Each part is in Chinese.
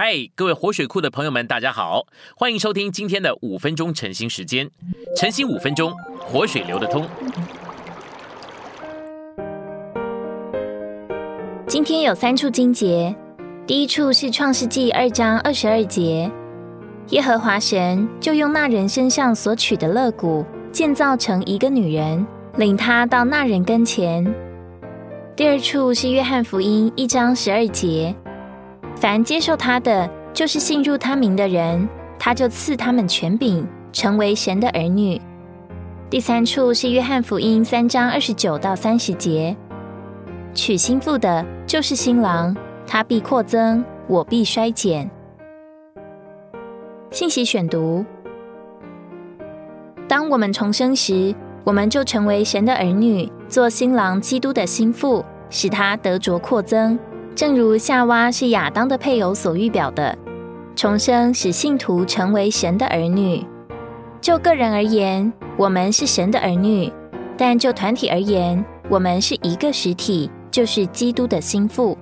嗨，各位活水库的朋友们，大家好，欢迎收听今天的五分钟晨兴时间。晨兴五分钟，活水流得通。今天有三处经节，第一处是创世纪二章二十二节，耶和华神就用那人身上所取的肋骨建造成一个女人，领他到那人跟前。第二处是约翰福音一章十二节。凡接受他的，就是信入他名的人，他就赐他们权柄，成为神的儿女。第三处是约翰福音三章二十九到三十节，娶新妇的，就是新郎，他必扩增，我必衰减。信息选读：当我们重生时，我们就成为神的儿女，做新郎基督的心腹，使他得着扩增。正如夏娃是亚当的配偶所预表的，重生使信徒成为神的儿女。就个人而言，我们是神的儿女；但就团体而言，我们是一个实体，就是基督的心腹。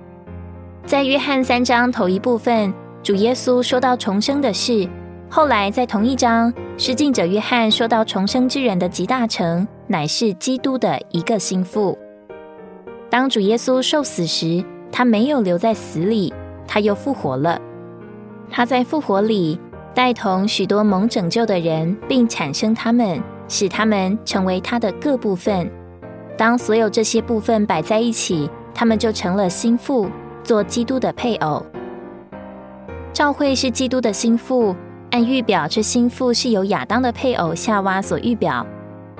在约翰三章头一部分，主耶稣说到重生的事；后来在同一章，施浸者约翰说到重生之人的极大成，乃是基督的一个心腹。当主耶稣受死时，他没有留在死里，他又复活了。他在复活里带同许多蒙拯救的人，并产生他们，使他们成为他的各部分。当所有这些部分摆在一起，他们就成了心腹，做基督的配偶。教会是基督的心腹，按预表，这心腹是由亚当的配偶夏娃所预表。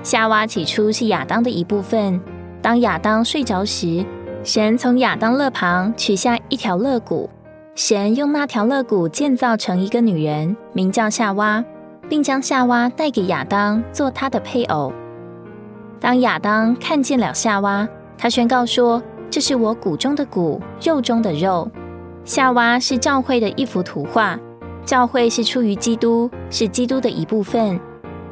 夏娃起初是亚当的一部分，当亚当睡着时。神从亚当肋旁取下一条肋骨，神用那条肋骨建造成一个女人，名叫夏娃，并将夏娃带给亚当做他的配偶。当亚当看见了夏娃，他宣告说：“这是我骨中的骨，肉中的肉。”夏娃是教会的一幅图画，教会是出于基督，是基督的一部分。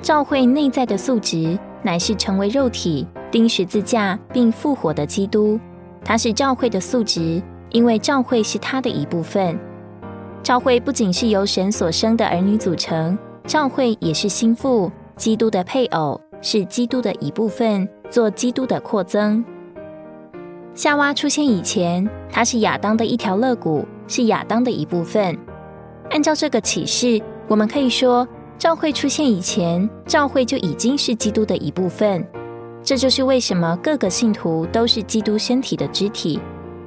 教会内在的素质乃是成为肉体、钉十字架并复活的基督。它是教会的素质，因为教会是它的一部分。教会不仅是由神所生的儿女组成，教会也是心腹，基督的配偶，是基督的一部分，做基督的扩增。夏娃出现以前，它是亚当的一条肋骨，是亚当的一部分。按照这个启示，我们可以说，教会出现以前，教会就已经是基督的一部分。这就是为什么各个信徒都是基督身体的肢体，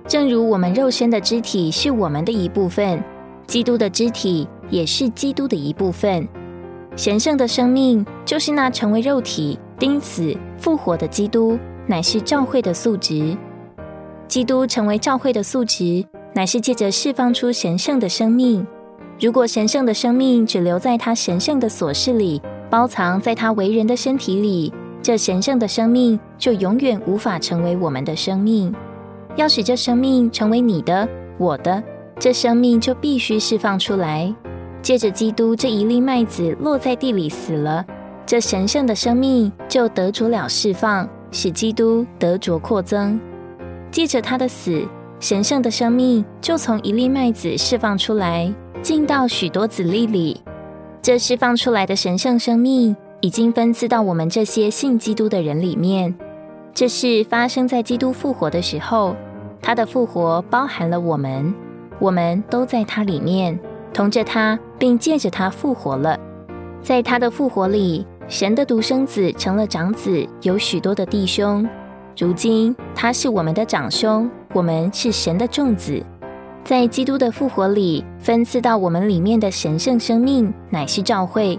正如我们肉身的肢体是我们的一部分，基督的肢体也是基督的一部分。神圣的生命就是那成为肉体、钉死、复活的基督，乃是教会的素质。基督成为教会的素质，乃是借着释放出神圣的生命。如果神圣的生命只留在他神圣的琐事里，包藏在他为人的身体里。这神圣的生命就永远无法成为我们的生命。要使这生命成为你的、我的，这生命就必须释放出来。借着基督这一粒麦子落在地里死了，这神圣的生命就得着了释放，使基督得着扩增。借着他的死，神圣的生命就从一粒麦子释放出来，进到许多子粒里。这释放出来的神圣生命。已经分赐到我们这些信基督的人里面。这是发生在基督复活的时候，他的复活包含了我们，我们都在他里面，同着他，并借着他复活了。在他的复活里，神的独生子成了长子，有许多的弟兄。如今他是我们的长兄，我们是神的众子。在基督的复活里，分赐到我们里面的神圣生命，乃是教会。